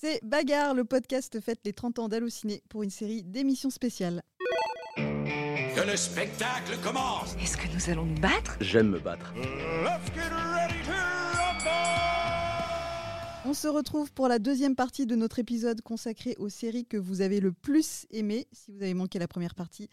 C'est Bagarre, le podcast fête les 30 ans d'Allociné pour une série d'émissions spéciales. Que le spectacle commence Est-ce que nous allons nous battre? J'aime me battre. Let's get ready to rumble On se retrouve pour la deuxième partie de notre épisode consacré aux séries que vous avez le plus aimées. Si vous avez manqué la première partie,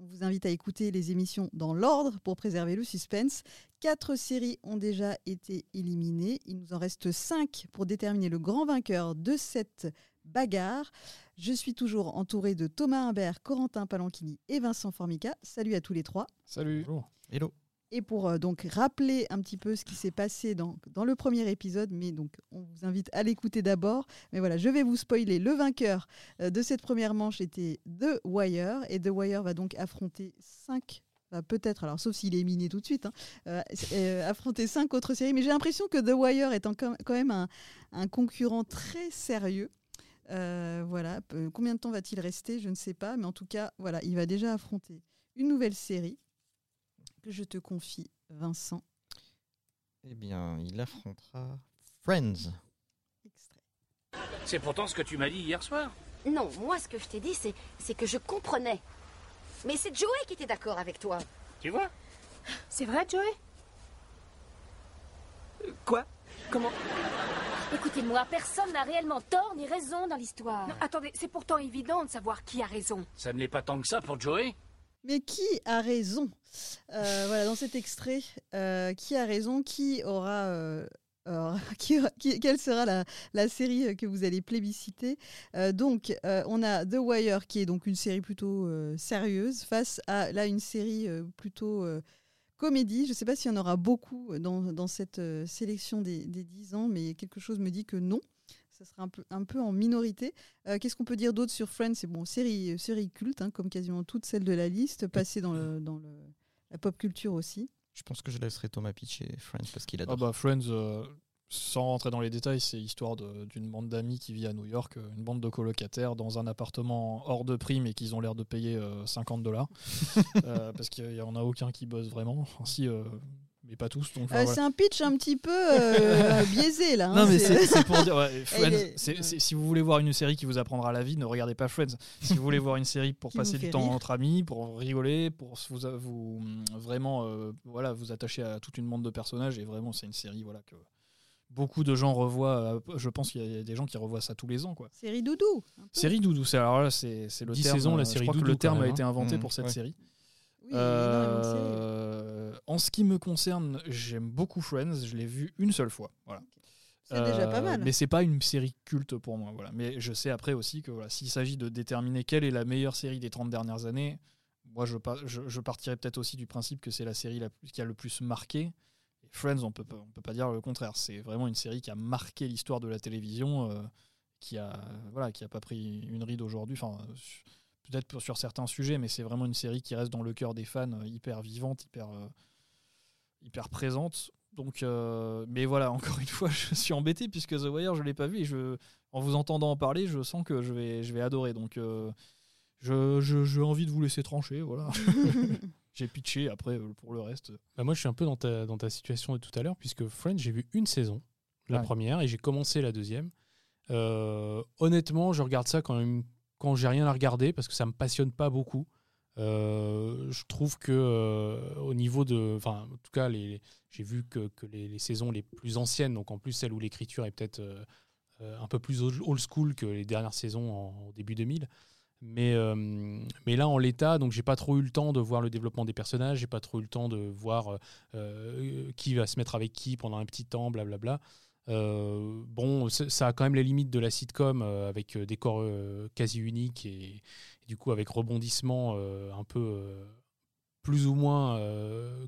on vous invite à écouter les émissions dans l'ordre pour préserver le suspense. Quatre séries ont déjà été éliminées. Il nous en reste cinq pour déterminer le grand vainqueur de cette bagarre. Je suis toujours entouré de Thomas Imbert, Corentin Palanchini et Vincent Formica. Salut à tous les trois. Salut. Hello. Et pour euh, donc rappeler un petit peu ce qui s'est passé dans, dans le premier épisode, mais donc on vous invite à l'écouter d'abord. Mais voilà, je vais vous spoiler. Le vainqueur euh, de cette première manche était The Wire, et The Wire va donc affronter cinq. bah, Peut-être, alors sauf s'il est miné tout de suite, hein, euh, affronter cinq autres séries. Mais j'ai l'impression que The Wire est quand même un, un concurrent très sérieux. Voilà, combien de temps va-t-il rester? Je ne sais pas, mais en tout cas, voilà, il va déjà affronter une nouvelle série que je te confie, Vincent. Eh bien, il affrontera Friends. Extrait. C'est pourtant ce que tu m'as dit hier soir. Non, moi ce que je t'ai dit, c'est, c'est que je comprenais. Mais c'est Joey qui était d'accord avec toi. Tu vois? C'est vrai, Joey? Quoi? Comment? Écoutez-moi, personne n'a réellement tort ni raison dans l'histoire. Attendez, c'est pourtant évident de savoir qui a raison. Ça ne l'est pas tant que ça pour Joey Mais qui a raison Euh, Voilà, dans cet extrait, euh, qui a raison Qui aura. euh, quelle sera la, série que vous allez plébisciter Donc, on a The Wire, qui est donc une série plutôt sérieuse, face à là une série plutôt comédie. Je ne sais pas s'il y en aura beaucoup dans, cette sélection des, des 10 ans, mais quelque chose me dit que non. Ça sera un peu, un peu en minorité. Euh, Qu'est-ce qu'on peut dire d'autre sur Friends? C'est bon, série, série culte, hein, comme quasiment toutes celles de la liste, passée dans, le, dans le, la pop culture aussi. Je pense que je laisserai Thomas pitcher Friends parce qu'il Ah adore. bah Friends, euh, sans rentrer dans les détails, c'est l'histoire d'une bande d'amis qui vit à New York, euh, une bande de colocataires dans un appartement hors de prix mais qu'ils ont l'air de payer euh, 50 dollars. Euh, parce qu'il n'y en a aucun qui bosse vraiment. Enfin, si, euh, mais pas tous. Donc, enfin, Euh, voilà. C'est un pitch un petit peu euh, biaisé là. hein, Non mais c'est- pour dire, ouais, Friends, est- si vous voulez voir une série qui vous apprendra la vie, ne regardez pas Friends. Si vous voulez voir une série pour passer du temps rire. entre amis, pour rigoler, pour vous, vous vraiment euh, voilà, vous attacher à toute une bande de personnages et vraiment c'est une série voilà que beaucoup de gens revoient. euh, Je pense qu'il y a des gens qui revoient ça tous les ans quoi. Série doudou. Série doudou, c'est alors là c'est le 10 terme. saisons, la série je crois que doudou, le terme a été inventé Mmh, pour cette ouais. série. Oui. Euh, en ce qui me concerne, j'aime beaucoup Friends. Je l'ai vu une seule fois. Voilà. C'est déjà pas Euh, mal. Mais c'est pas une série culte pour moi. Voilà. Mais je sais après aussi que voilà, s'il s'agit de déterminer quelle est la meilleure série des 30 dernières années, moi je, par- je, je partirais peut-être aussi du principe que c'est la série la qui a le plus marqué. Et Friends, on peut, pas- on peut pas dire le contraire. C'est vraiment une série qui a marqué l'histoire de la télévision, euh, qui a voilà, qui a pas pris une ride aujourd'hui. Enfin, peut-être sur certains sujets, mais c'est vraiment une série qui reste dans le cœur des fans, euh, hyper vivante, hyper euh, hyper présente. Donc, euh, mais voilà, encore une fois, je suis embêté puisque The Wire, je l'ai pas vu et je, en vous entendant en parler, je sens que je vais, je vais adorer. Donc, euh, je, je- j'ai envie de vous laisser trancher, voilà. j'ai pitché après pour le reste. Bah, moi, je suis un peu dans ta, dans ta situation de tout à l'heure, puisque Friends, j'ai vu une saison, la Ouais. première, et j'ai commencé la deuxième. Euh, honnêtement, je regarde ça quand, même, quand j'ai rien à regarder, parce que ça me passionne pas beaucoup. Euh, je trouve que euh, au niveau de, enfin, en tout cas, j'ai vu que, que les, saisons les plus anciennes, donc en plus celle où l'écriture est peut-être euh, un peu plus old school que les dernières saisons en, début 2000. Mais, mais là, en l'état, donc j'ai pas trop eu le temps de voir le développement des personnages, j'ai pas trop eu le temps de voir qui va se mettre avec qui pendant un petit temps, blablabla. Euh, bon, ça a quand même les limites de la sitcom euh, avec euh, des corps quasi uniques et, du coup avec rebondissement un peu plus ou moins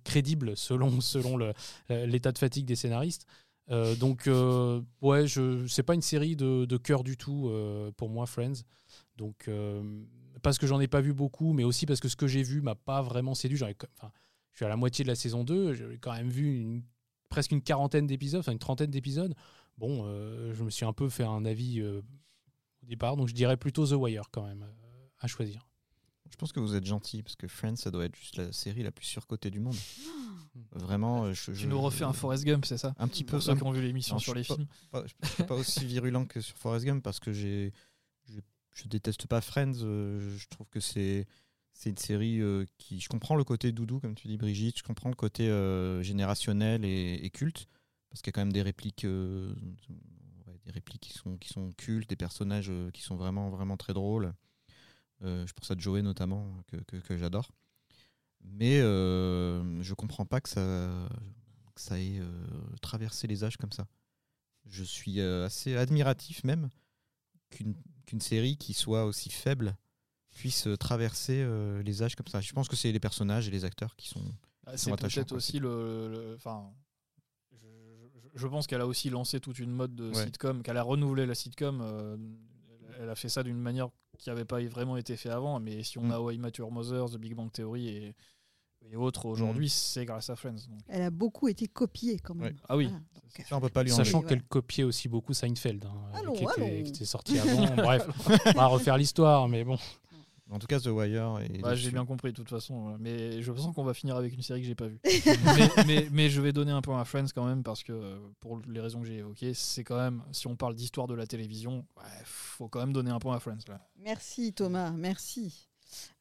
crédible selon, selon l'état de fatigue des scénaristes. Donc, ouais, je c'est pas une série de, cœur du tout pour moi, Friends. Donc, parce que j'en ai pas vu beaucoup, mais aussi parce que ce que j'ai vu m'a pas vraiment séduit. Enfin, je suis à la moitié de la saison 2, j'ai quand même vu une- presque une quarantaine d'épisodes, enfin une trentaine d'épisodes. Bon, euh, je me suis un peu fait un avis euh, au départ, donc je dirais plutôt The Wire quand même euh, à choisir. Je pense que vous êtes gentil parce que Friends, ça doit être juste la série la plus surcotée du monde. Vraiment, euh, je, Tu je- nous refais un Forrest Gump, c'est ça Un petit peu. Pour ceux qui ont vu l'émission sur je les suis films. pas, je suis pas aussi virulent que sur Forrest Gump parce que j'ai, je déteste pas Friends. je trouve que c'est, c'est une série euh, qui. Je comprends le côté doudou, comme tu dis, Brigitte. Je comprends le côté euh, générationnel et, culte parce qu'il y a quand même des répliques, euh, des répliques qui sont, cultes, des personnages qui sont vraiment, très drôles. Je pense à Joey notamment que, j'adore. Mais je comprends pas que ça, que ça ait traversé les âges comme ça. Je suis assez admiratif même qu'une série qui soit aussi faible puisse euh, traverser euh, les âges comme ça. Je pense que c'est les personnages et les acteurs qui sont. Ah, C'est sont attachants, peut-être aussi le. Enfin, je, je- je pense qu'elle a aussi lancé toute une mode de Ouais. sitcom, qu'elle a renouvelé la sitcom. euh, elle a fait ça d'une manière qui n'avait pas vraiment été fait avant. Mais si on Mm. a How I Met Your Mother, The Big Bang Theory et, et autres aujourd'hui, c'est grâce à Friends. donc. Elle a beaucoup été copiée quand même. Ouais. Ah oui. Voilà, donc, Ça, on peut pas lui Sachant qu'elle copiait aussi beaucoup Seinfeld, hein, Allons, qui, était, qui était sorti avant. Bref, on va refaire l'histoire, mais bon. En tout cas, The Wire. Bah, j'ai bien compris de toute façon, euh, mais je sens qu'on va finir avec une série que j'ai pas vue. mais, mais- mais je vais donner un point à Friends quand même parce que euh, pour les raisons que j'ai évoquées, c'est quand même si on parle d'histoire de la télévision, ouais, faut quand même donner un point à Friends là. Merci Thomas, merci.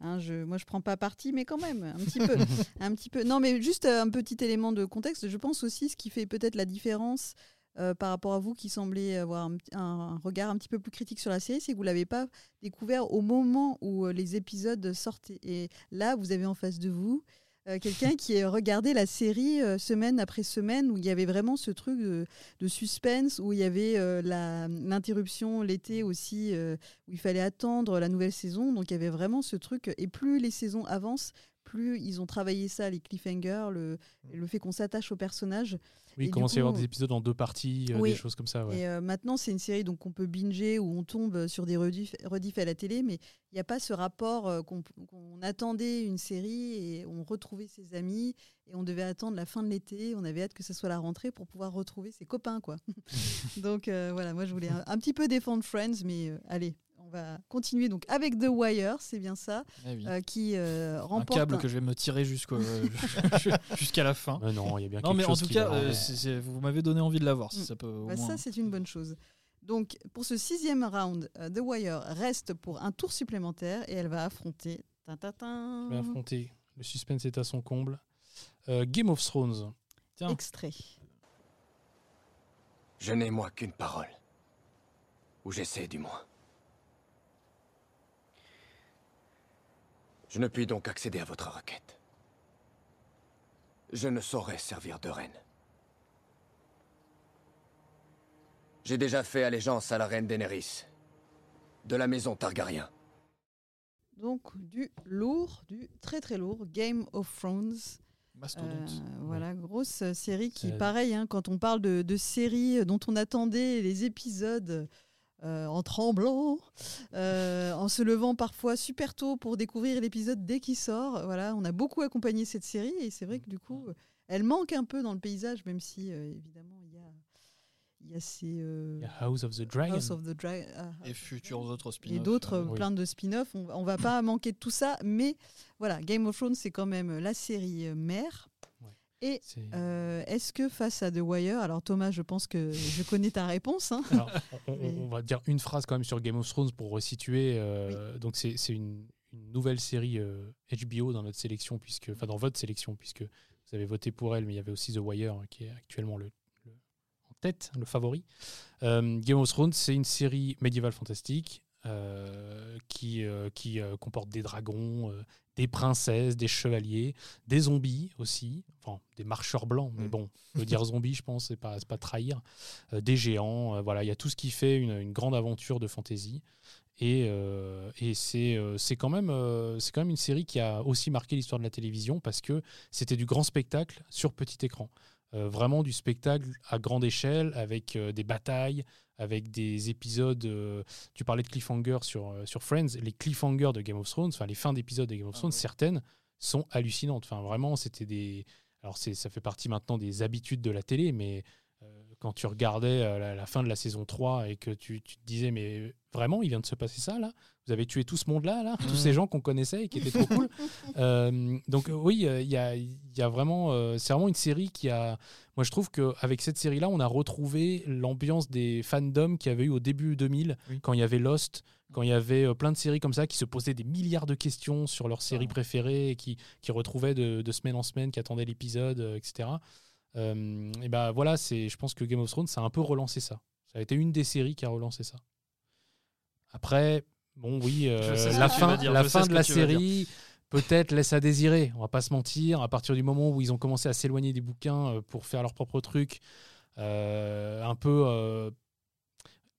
Hein, je, moi, je prends pas parti, mais quand même, un petit peu, un petit peu. Non, mais juste euh, un petit élément de contexte. Je pense aussi ce qui fait peut-être la différence euh, par rapport à vous qui semblez avoir un, regard un petit peu plus critique sur la série, c'est que vous l'avez pas découvert au moment où euh, les épisodes sortaient. Et là, vous avez en face de vous euh, quelqu'un qui a regardé la série semaine après semaine, où il y avait vraiment ce truc de, suspense, où il y avait l'interruption l'été aussi, où il fallait attendre la nouvelle saison. Donc il y avait vraiment ce truc. Et plus les saisons avancent, plus ils ont travaillé ça, les cliffhangers, le, le fait qu'on s'attache aux personnages. Oui, il commence à y avoir des épisodes en deux parties, euh, Oui. des choses comme ça. ouais. Et euh, maintenant, c'est une série donc qu'on peut binger où on tombe sur des rediffs, rediffs à la télé, mais il n'y a pas ce rapport euh, qu'on attendait une série et on retrouvait ses amis et on devait attendre la fin de l'été. On avait hâte que ce soit la rentrée pour pouvoir retrouver ses copains, quoi. donc euh, voilà, moi je voulais un, un petit peu défendre Friends, mais euh, allez, va continuer donc avec The Wire, c'est bien ça, Eh oui. euh, qui euh, un remporte. câble un- que je vais me tirer jusqu'à la fin. Mais non, il y a bien Non quelque mais en chose tout qui cas, va- euh, vous m'avez donné envie de la voir si Mm. ça peut au Bah, moins. ça, c'est une bonne chose. Donc, pour ce sixième round, The Wire reste pour un tour supplémentaire et elle va affronter. tin, tin, tin, Je vais affronter. Le suspense est à son comble. Euh, Game of Thrones. Tiens, Extrait. Je n'ai moi qu'une parole. Ou j'essaie du moins. Je ne puis donc accéder à votre requête. Je ne saurais servir de reine. J'ai déjà fait allégeance à la reine Daenerys, de la maison Targaryen. Donc, du lourd, du très très lourd, Game of Thrones. Mastodonte. Euh, voilà, grosse série qui, pareil, hein, quand on parle de, de séries dont on attendait les épisodes euh, en tremblant, euh, en se levant parfois super tôt pour découvrir l'épisode dès qu'il sort. Voilà, on a beaucoup accompagné cette série et c'est vrai que du coup, euh, elle manque un peu dans le paysage, même si euh, évidemment il y a, il y a ces euh, House of the Dragon. House of the Dragon Et futurs autres spin-offs. et d'autres euh, oui. plein de spin-offs. On, on va pas manquer de tout ça, mais voilà, Game of Thrones c'est quand même la série mère. Et euh, est-ce que face à The Wire, alors Thomas, je pense que je connais ta réponse. hein. Alors, on, on- Mais- on va dire une phrase quand même sur Game of Thrones pour resituer. euh, Donc c'est une, une nouvelle série euh, HBO dans notre sélection, puisque, enfin dans votre sélection, puisque vous avez voté pour elle, mais il y avait aussi The Wire hein, qui est actuellement le, le- en tête, le favori. Euh, Game of Thrones, c'est une série médiévale fantastique euh, qui, euh, qui euh, comporte des dragons, euh, des princesses, des chevaliers, des zombies aussi, enfin des marcheurs blancs, mais Mm. bon, veux dire zombies, je pense, c'est pas, pas trahir, Euh, des géants, euh, voilà, il y a tout ce qui fait une, une grande aventure de fantasy. Et, euh, et c'est quand, même, c'est quand même une série qui a aussi marqué l'histoire de la télévision parce que c'était du grand spectacle sur petit écran. Euh, vraiment du spectacle à grande échelle avec euh, des batailles, avec des épisodes. euh, tu parlais de cliffhanger sur, sur Friends. Les cliffhangers de Game of Thrones, enfin les fins d'épisodes de Game of Thrones, certaines sont hallucinantes. Enfin vraiment, c'était des. Alors ça fait partie maintenant des habitudes de la télé, mais quand tu regardais la, la fin de la saison 3 et que tu, tu te disais, mais vraiment, il vient de se passer ça là? Vous avez tué tout ce monde-là, là Tous Mhm. ces gens qu'on connaissait et qui étaient trop cool Euh, Donc, euh, oui, euh, il y, a, il y a vraiment. c'est vraiment une série qui a. Moi, je trouve qu'avec cette série-là, on a retrouvé l'ambiance des fandoms qu'il y avait eu au début 2000, Oui. quand il y avait Lost, quand il y avait plein de séries comme ça qui se posaient des milliards de questions sur leurs séries préférées et qui, qui retrouvaient de, de semaine en semaine, qui attendaient l'épisode, etc. Euh, et ben voilà, c'est, je pense que Game of Thrones, ça a un peu relancé ça. Ça a été une des séries qui a relancé ça. Après, bon, oui, euh, la fin, la fin de la série peut-être laisse à désirer. On va pas se mentir. À partir du moment où ils ont commencé à s'éloigner des bouquins euh, pour faire leur propre truc, euh, un peu. euh,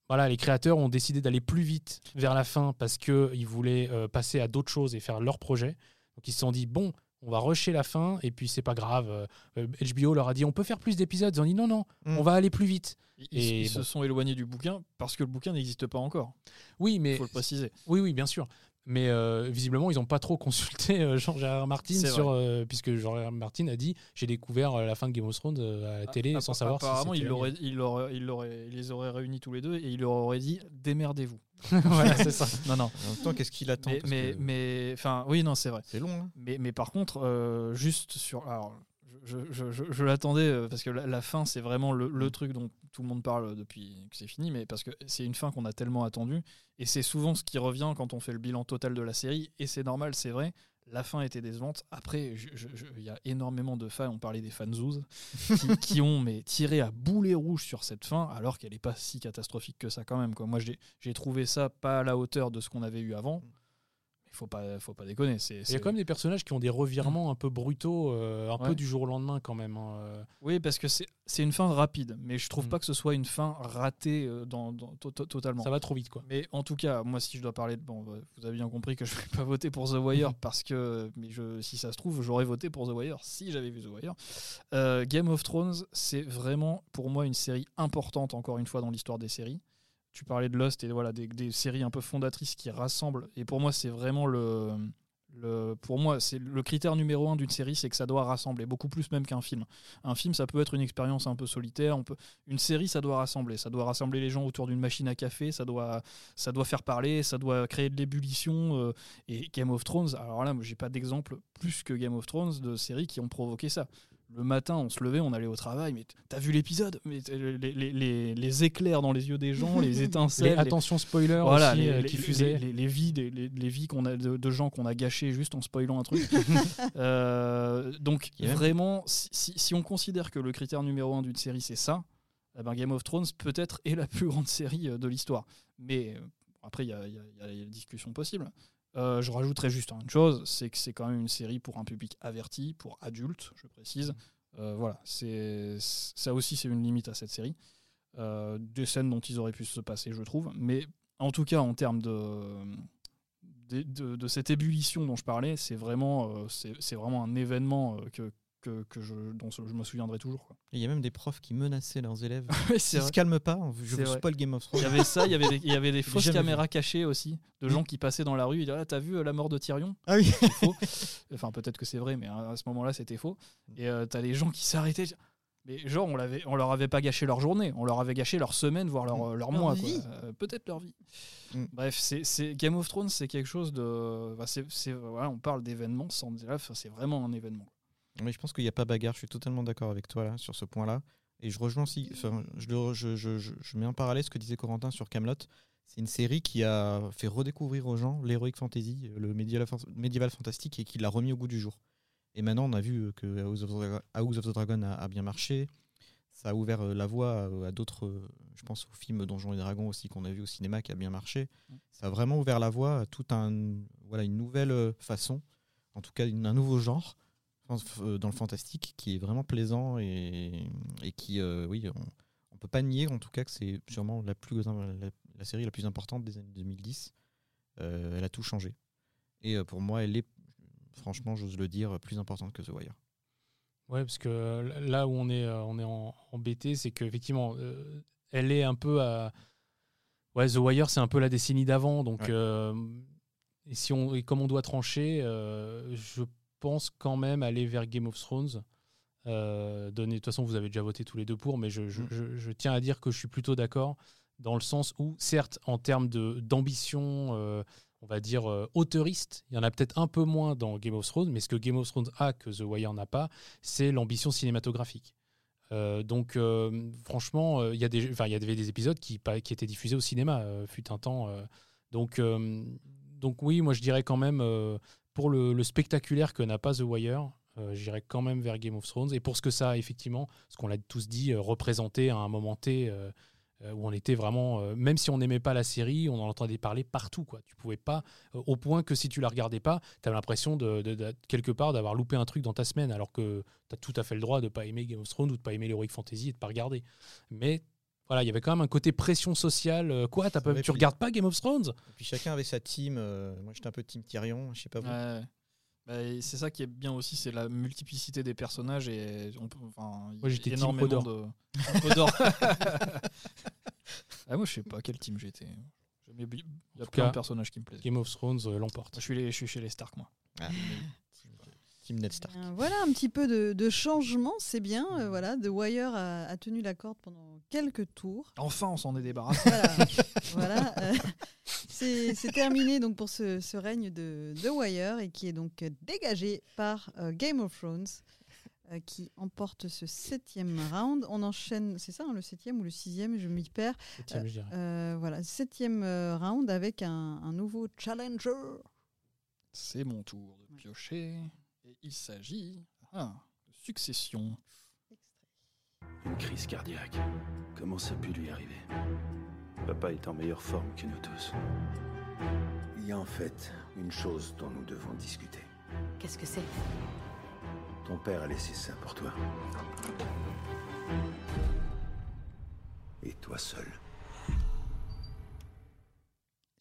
voilà, les créateurs ont décidé d'aller plus vite vers la fin parce qu'ils voulaient passer à d'autres choses et faire leur projet. Donc ils se sont dit, bon, on va rusher la fin et puis c'est pas grave. Euh, euh, HBO leur a dit, on peut faire plus d'épisodes. Ils ont dit, non, non, Mm. on va aller plus vite. Ils, Et ils se sont éloignés du bouquin parce que le bouquin n'existe pas encore. Oui, Il mais faut le préciser. Oui, oui, bien sûr. Mais euh, visiblement, ils n'ont pas trop consulté euh, Jean-Gérard Martin, sur, euh, puisque Jean-Gérard Martin a dit J'ai découvert la fin de Game of Thrones à la télé Ah, sans savoir si Apparemment, c'était il, il, il, les aurait réunis tous les deux et il leur aurait dit démerdez-vous. Voilà, c'est ça. Non, non. En même temps, qu'est-ce qu'il attend Mais, mais, que mais- enfin, oui, non, c'est vrai. C'est long. hein. Mais, mais par contre, euh, juste sur. Alors, je, je- je- je l'attendais euh, parce que la, la fin, c'est vraiment le, Mm. le truc dont tout le monde parle depuis que c'est fini, mais parce que c'est une fin qu'on a tellement attendue. Et c'est souvent ce qui revient quand on fait le bilan total de la série. Et c'est normal, c'est vrai. La fin était décevante. Après, il y a énormément de fans, on parlait des fanzouz, qui, qui ont mais, tiré à boulet rouge sur cette fin, alors qu'elle n'est pas si catastrophique que ça quand même. Quoi. Moi, j'ai j'ai trouvé ça pas à la hauteur de ce qu'on avait eu avant. Mais faut pas, faut pas déconner. c'est Il y a quand même des personnages qui ont des revirements un peu brutaux, euh, un Ouais. peu du jour au lendemain quand même. hein, euh. Oui, parce que c'est une fin rapide, mais je trouve Mm. pas que ce soit une fin ratée euh, dans, dans- to- to- totalement. Ça va trop vite, quoi. Mais en tout cas, moi, si je dois parler de. Bon, bah, vous avez bien compris que je ne vais pas voter pour The Wire parce que. Mais je, si ça se trouve, j'aurais voté pour The Wire si j'avais vu The Wire. Euh, Game of Thrones, c'est vraiment pour moi une série importante, encore une fois, dans l'histoire des séries. Tu parlais de Lost et voilà, des, séries un peu fondatrices qui rassemblent. Et pour moi, c'est vraiment le. Le, pour moi, c'est le critère numéro un d'une série, c'est que ça doit rassembler, beaucoup plus même qu'un film. Un film, ça peut être une expérience un peu solitaire. On peut... Une série, ça doit rassembler. Ça doit rassembler les gens autour d'une machine à café. Ça doit, ça doit faire parler. Ça doit créer de l'ébullition. euh, et Game of Thrones, alors là, moi, j'ai pas d'exemple plus que Game of Thrones de séries qui ont provoqué ça. Le matin, on se levait, on allait au travail. Mais t'as vu l'épisode? Mais les, les- les- les éclairs dans les yeux des gens, les étincelles. Les les- attention spoiler voilà, aussi les, euh, qui les- fusaient. les- les vies, les, les vies qu'on a de, de gens qu'on a gâchés juste en spoilant un truc. Euh, donc vraiment, si, si- si on considère que le critère numéro un d'une série c'est ça, eh ben Game of Thrones peut-être est la plus grande série euh, de l'histoire. Mais après, il y a, il y a- il y a des discussions possibles. Euh, je rajouterais juste une chose, c'est que c'est quand même une série pour un public averti, pour adultes, je précise. Euh, voilà, c'est ça aussi c'est une limite à cette série. Euh, des scènes dont ils auraient pu se passer, je trouve. Mais en tout cas, en termes de, de, de- de cette ébullition dont je parlais, c'est vraiment, c'est c'est vraiment un événement que, que, que je, dont je me souviendrai toujours. quoi. Il y a même des profs qui menaçaient leurs élèves. Vrai. se calment pas, je vous spoil Game of Thrones. Il y avait ça, il y avait des, il y avait des fausses caméras cachées aussi, de gens qui passaient dans la rue. Ils disaient ah, T'as vu euh, la mort de Tyrion? Ah oui. Faux. Enfin, peut-être que c'est vrai, mais à à ce moment-là, c'était faux. Et euh, t'as des gens qui s'arrêtaient. Mais genre, on, l'avait, on leur avait pas gâché leur journée, on leur avait gâché leur semaine, voire leur, euh, leur Leur mois. Euh, peut-être leur vie. Mm. Bref, c'est, c'est- Game of Thrones, c'est quelque chose de. c'est, c'est- voilà, on parle d'événements sans dire, enfin, c'est vraiment un événement. Mais je pense qu'il n'y a pas bagarre, je suis totalement d'accord avec toi là, sur ce point-là. Et je rejoins aussi, enfin, je, je, je- je- mets en parallèle ce que disait Corentin sur Camelot. C'est une série qui a fait redécouvrir aux gens l'heroic fantasy, le médiéval, médiéval fantastique et qui l'a remis au goût du jour. Et maintenant, on a vu que House of House of the Dragon a, a bien marché. Ça a ouvert euh, la voie à, à d'autres, euh, je pense au film Donjons et Dragons aussi qu'on a vu au cinéma qui a bien marché. Ça a vraiment ouvert la voie à tout un, voilà, une nouvelle euh, façon, en tout cas une- un nouveau genre dans le fantastique qui est vraiment plaisant et, et qui, euh, oui, on, on peut pas nier en tout cas que c'est sûrement la, plus, la, la série la plus importante des années 2010. Euh, elle a tout changé. Et euh, pour moi, elle est, franchement, j'ose le dire, plus importante que The Wire. Ouais, parce que euh, là où on est, euh, on est embêté, c'est qu'effectivement, euh, elle est un peu à. Ouais, The Wire, c'est un peu la décennie d'avant. Donc, Ouais. euh, et, si on, et comme on doit trancher, euh, je pense quand même aller vers Game of Thrones. Euh, donné, de toute façon, vous avez déjà voté tous les deux pour, mais je, je- Mm. je- je tiens à dire que je suis plutôt d'accord dans le sens où, certes, en termes d'ambition, euh, on va dire euh, auteuriste, il y en a peut-être un peu moins dans Game of Thrones, mais ce que Game of Thrones a que The Wire n'a pas, c'est l'ambition cinématographique. Euh, donc, euh, franchement, il y, a des- y avait des épisodes qui, qui étaient diffusés au cinéma, fut un temps. donc, donc, oui, moi, je dirais quand même, euh, pour le, spectaculaire que n'a pas The Wire, euh, j'irais quand même vers Game of Thrones. Et pour ce que ça effectivement, ce qu'on l'a tous dit, euh, représenté à un moment T euh, euh, où on était vraiment, euh, même si on n'aimait pas la série, on en entendait parler partout. Quoi. Tu pouvais pas, au point que si tu la regardais pas, tu avais l'impression de- quelque part d'avoir loupé un truc dans ta semaine, alors que tu as tout à fait le droit de pas aimer Game of Thrones ou de pas aimer l'Heroic Fantasy et de pas regarder. Mais voilà, il y avait quand même un côté pression sociale. euh, quoi, pas- tu puis- regardes pas Game of Thrones? Et puis chacun avait sa team. euh, moi, j'étais un peu team Tyrion. Je sais pas vous. Ouais. Bah, c'est ça qui est bien aussi, c'est la multiplicité des personnages et on peut, enfin, Moi, a j'étais team énormément Hodor. de Hodor. ah, moi je sais pas quel team j'étais. Il y a plein cas, de personnages qui me plaisent. Game of Thrones euh, l'emporte. Moi, je suis, les- je suis chez les Stark moi. Ah, team Ned Stark. Euh, Voilà un petit peu de, de changement, c'est bien. euh, voilà, The Wire a, a tenu la corde pendant quelques tours. Enfin on s'en est débarrassé. Voilà, voilà, euh, c'est terminé donc pour ce, ce règne de The Wire et qui est donc dégagé par euh, Game of Thrones qui emporte ce septième round. On enchaîne, c'est ça, hein, le septième ou le sixième, je m'y perds. Septième, je dirais. Euh, voilà, septième round avec un, un nouveau challenger. C'est mon tour de piocher il s'agit ah, de succession. Une crise cardiaque. Comment ça a pu lui arriver? Papa est en meilleure forme que nous tous. Il y a en fait une chose dont nous devons discuter. Qu'est-ce que c'est? Ton père a laissé ça pour toi. Et toi seul.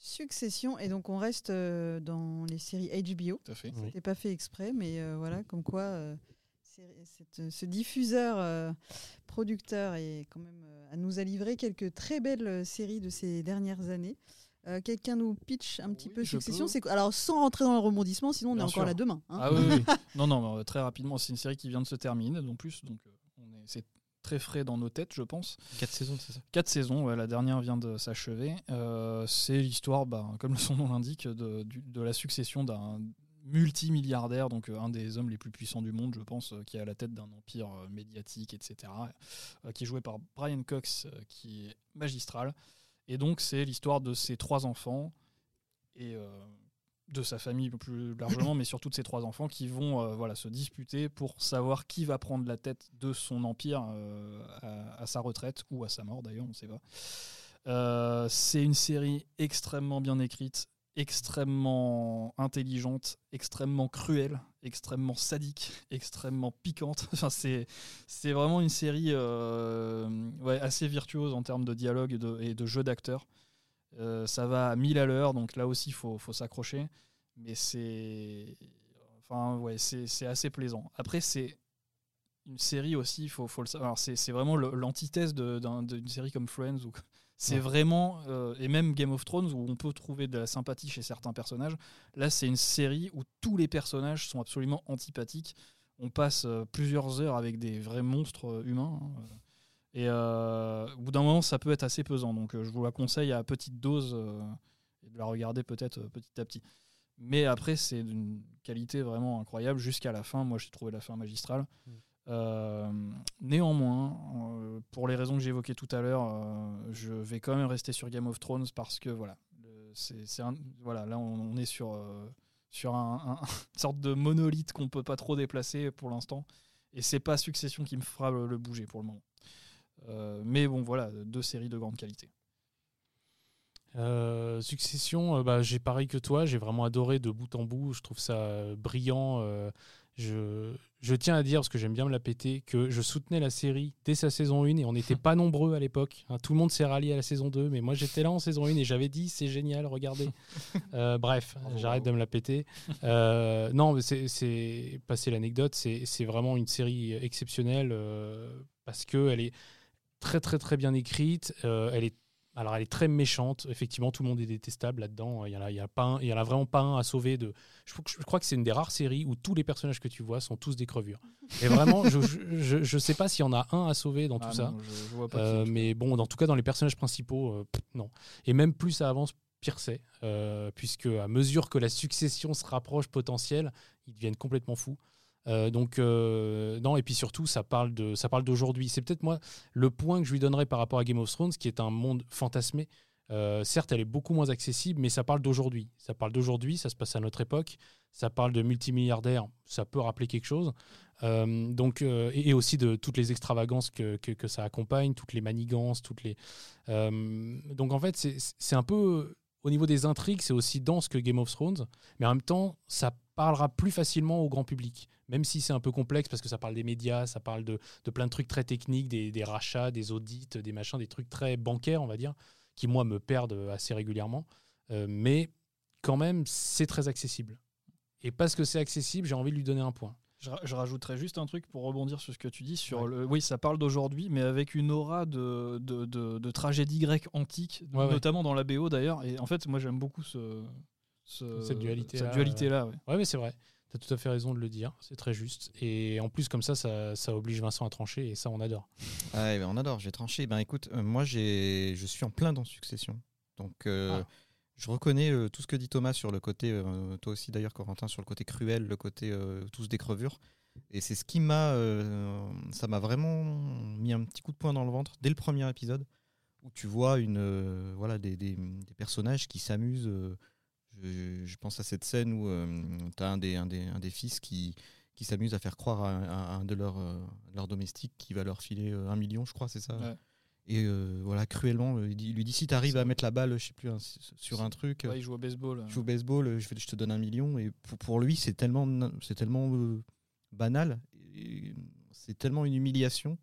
Succession, et donc on reste euh, dans les séries HBO. Tout à fait. Oui. C'était pas fait exprès, mais euh, voilà, comme quoi euh, cette- ce diffuseur euh, producteur est quand même euh, à nous a livré quelques très belles séries de ces dernières années. Euh, Quelqu'un nous pitch un petit Oui, peu Succession. C'est alors sans rentrer dans le rebondissement, sinon on Bien est encore là demain. hein. Ah oui, oui. non, non, mais, euh, très rapidement, c'est une série qui vient de se terminer, donc plus, donc euh, on est, c'est très frais dans nos têtes, je pense. Quatre saisons, c'est ça? Quatre saisons, ouais, la dernière vient de s'achever. Euh, c'est l'histoire, bah, comme son nom l'indique, de, la succession d'un multimilliardaire, donc euh, un des hommes les plus puissants du monde, je pense, euh, qui est à la tête d'un empire médiatique, etc., qui est joué par Brian Cox, qui est magistral. Et donc, c'est l'histoire de ses trois enfants et de sa famille plus largement, mais surtout de ses trois enfants qui vont euh, voilà, se disputer pour savoir qui va prendre la tête de son empire euh, à, sa retraite ou à sa mort d'ailleurs, on ne sait pas. Euh, c'est une série extrêmement bien écrite, extrêmement intelligente, extrêmement cruelle, extrêmement sadique, extrêmement piquante. Enfin, c'est, c'est vraiment une série assez virtuose en termes de dialogue et de, et de jeu d'acteurs. Euh, ça va à 1000 à l'heure, donc là aussi, il faut, faut s'accrocher. Mais c'est. Enfin, ouais, c'est assez plaisant. Après, c'est une série aussi, il faut, faut le savoir. C'est vraiment l'antithèse d'une série comme Friends. Où c'est Ouais. vraiment. euh, et même Game of Thrones, où on peut trouver de la sympathie chez certains personnages. Là, c'est une série où tous les personnages sont absolument antipathiques. On passe euh, plusieurs heures avec des vrais monstres humains. hein. Et euh, au bout d'un moment, ça peut être assez pesant. Donc, euh, je vous la conseille à petite dose euh, et de la regarder peut-être petit à petit. Mais après, c'est d'une qualité vraiment incroyable jusqu'à la fin. Moi, j'ai trouvé la fin magistrale. Mm. Euh, néanmoins, euh, pour les raisons que j'évoquais tout à l'heure, euh, je vais quand même rester sur Game of Thrones parce que voilà, c'est voilà là on, on est sur sur un, un- une sorte de monolithe qu'on peut pas trop déplacer pour l'instant, et c'est pas Succession qui me fera le, le bouger pour le moment. Euh, mais bon, voilà, deux séries de grande qualité. Euh, Succession, euh, bah, j'ai pareil que toi, j'ai vraiment adoré de bout en bout, je trouve ça brillant. euh, je, je tiens à dire, parce que j'aime bien me la péter, que je soutenais la série dès sa saison 1 et on n'était pas nombreux à l'époque. hein. tout le monde s'est rallié à la saison 2, mais moi j'étais là en saison 1 et j'avais dit c'est génial, regardez. Bref, j'arrête de me la péter. Non, mais c'est- passer l'anecdote, c'est c'est vraiment une série exceptionnelle parce qu'elle est très très très bien écrite, euh, elle est alors elle est très méchante. Effectivement, tout le monde est détestable là-dedans. Il y en a, il y a pas, un- il y en a vraiment pas un à sauver. De, je, crois que- je crois que c'est une des rares séries où tous les personnages que tu vois sont tous des crevures. Et vraiment, je, je, je- je sais pas s'il y en a un à sauver dans Ah tout ça. non, je- je vois pas Euh, en mais bon, dans tout cas, dans les personnages principaux, euh, pff, non. Et même plus ça avance, pire c'est, euh, puisque à mesure que la succession se rapproche potentielle, ils deviennent complètement fous. Euh, donc euh, non et puis surtout ça parle de ça parle d'aujourd'hui. C'est peut-être moi le point que je lui donnerais par rapport à Game of Thrones qui est un monde fantasmé. Euh, certes elle est beaucoup moins accessible mais ça parle d'aujourd'hui. Ça parle d'aujourd'hui ça se passe à notre époque. Ça parle de multimilliardaires ça peut rappeler quelque chose. Donc et, aussi de toutes les extravagances que, que, ça accompagne toutes les manigances toutes les donc en fait c'est un peu au niveau des intrigues c'est aussi dense que Game of Thrones mais en même temps ça parlera plus facilement au grand public même si c'est un peu complexe parce que ça parle des médias, ça parle de, de plein de trucs très techniques, des, des rachats, des audits, des machins, des trucs très bancaires, on va dire, qui moi me perdent assez régulièrement. Euh, mais quand même, c'est très accessible. Et parce que c'est accessible, j'ai envie de lui donner un point. Je, je rajouterais juste un truc pour rebondir sur ce que tu dis. Sur le, oui, ça parle d'aujourd'hui, mais avec une aura de, de, de- de tragédie grecque antique, Ouais, ouais. notamment dans la BO d'ailleurs. Et en fait, moi j'aime beaucoup ce, ce- cette dualité cette dualité-là. ouais. ouais, mais c'est vrai. Tu as tout à fait raison de le dire, c'est très juste. Et en plus, comme ça, ça, ça oblige Vincent à trancher, et ça, on adore. Ouais, ben on adore, j'ai tranché. Ben écoute, euh, moi je suis en plein dans Succession. Donc euh, Ah. je reconnais euh, tout ce que dit Thomas sur le côté, toi aussi d'ailleurs Corentin, sur le côté cruel, le côté tous des crevures. Et c'est ce qui m'a, ça m'a vraiment mis un petit coup de poing dans le ventre dès le premier épisode, où tu vois une, voilà, des, des- des personnages qui s'amusent. Euh, je, je pense à cette scène où tu as un des, un, des, un des fils qui, qui s'amuse à faire croire à, un- à un de leurs euh, domestiques qui va leur filer euh, un million, je crois, c'est ça Ouais. Et euh, voilà, cruellement, euh, il, dit- il lui dit si tu arrives à mettre la balle, je sais plus, sur un truc, Ouais, il joue au baseball. euh. je joue au baseball, euh, je, te donne un million. Et pour, pour lui, c'est tellement, n- c'est tellement euh, banal, c'est tellement une humiliation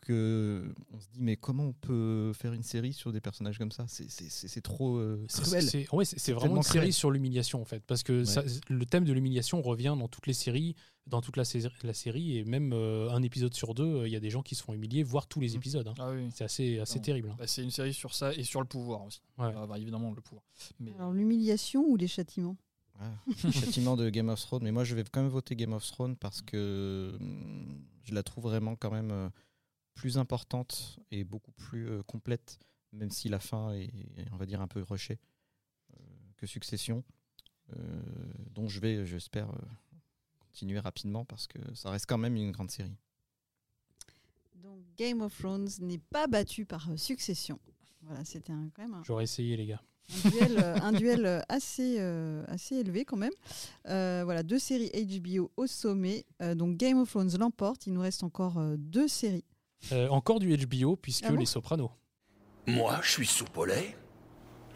que on se dit mais comment on peut faire une série sur des personnages comme ça? C'est- C'est c'est- c'est trop euh, C'est- cruel. C'est ouais, vraiment une série cruel. sur l'humiliation en fait, parce que Ouais. ça- le thème de l'humiliation revient dans toutes les séries, dans toute la, sé- la série, et même euh, un épisode sur deux, euh, il y a des gens qui se font humilier, voire tous les épisodes. hein. Ah oui. C'est assez, assez Non. terrible. hein. Bah, c'est une série sur ça et sur le pouvoir aussi. Ouais. Ah, bah, évidemment, le pouvoir. Mais Alors l'humiliation ou les châtiments? Ouais, châtiment de Game of Thrones. Mais moi, je vais quand même voter Game of Thrones parce que hum, je la trouve vraiment quand même euh, plus importante et beaucoup plus euh, complète, même si la fin est, on va dire, un peu rushée euh, que Succession, euh, dont je vais, j'espère, euh, continuer rapidement parce que ça reste quand même une grande série. Donc Game of Thrones n'est pas battu par euh, Succession. Voilà, c'était un- quand même un, J'aurais essayé, les gars. un duel, un duel assez, euh, assez élevé quand même. Euh, voilà, deux séries HBO au sommet. Euh, donc Game of Thrones l'emporte. Il nous reste encore euh, deux séries. Euh, encore du HBO, puisque Ah bon Les Sopranos. Moi, je suis au lait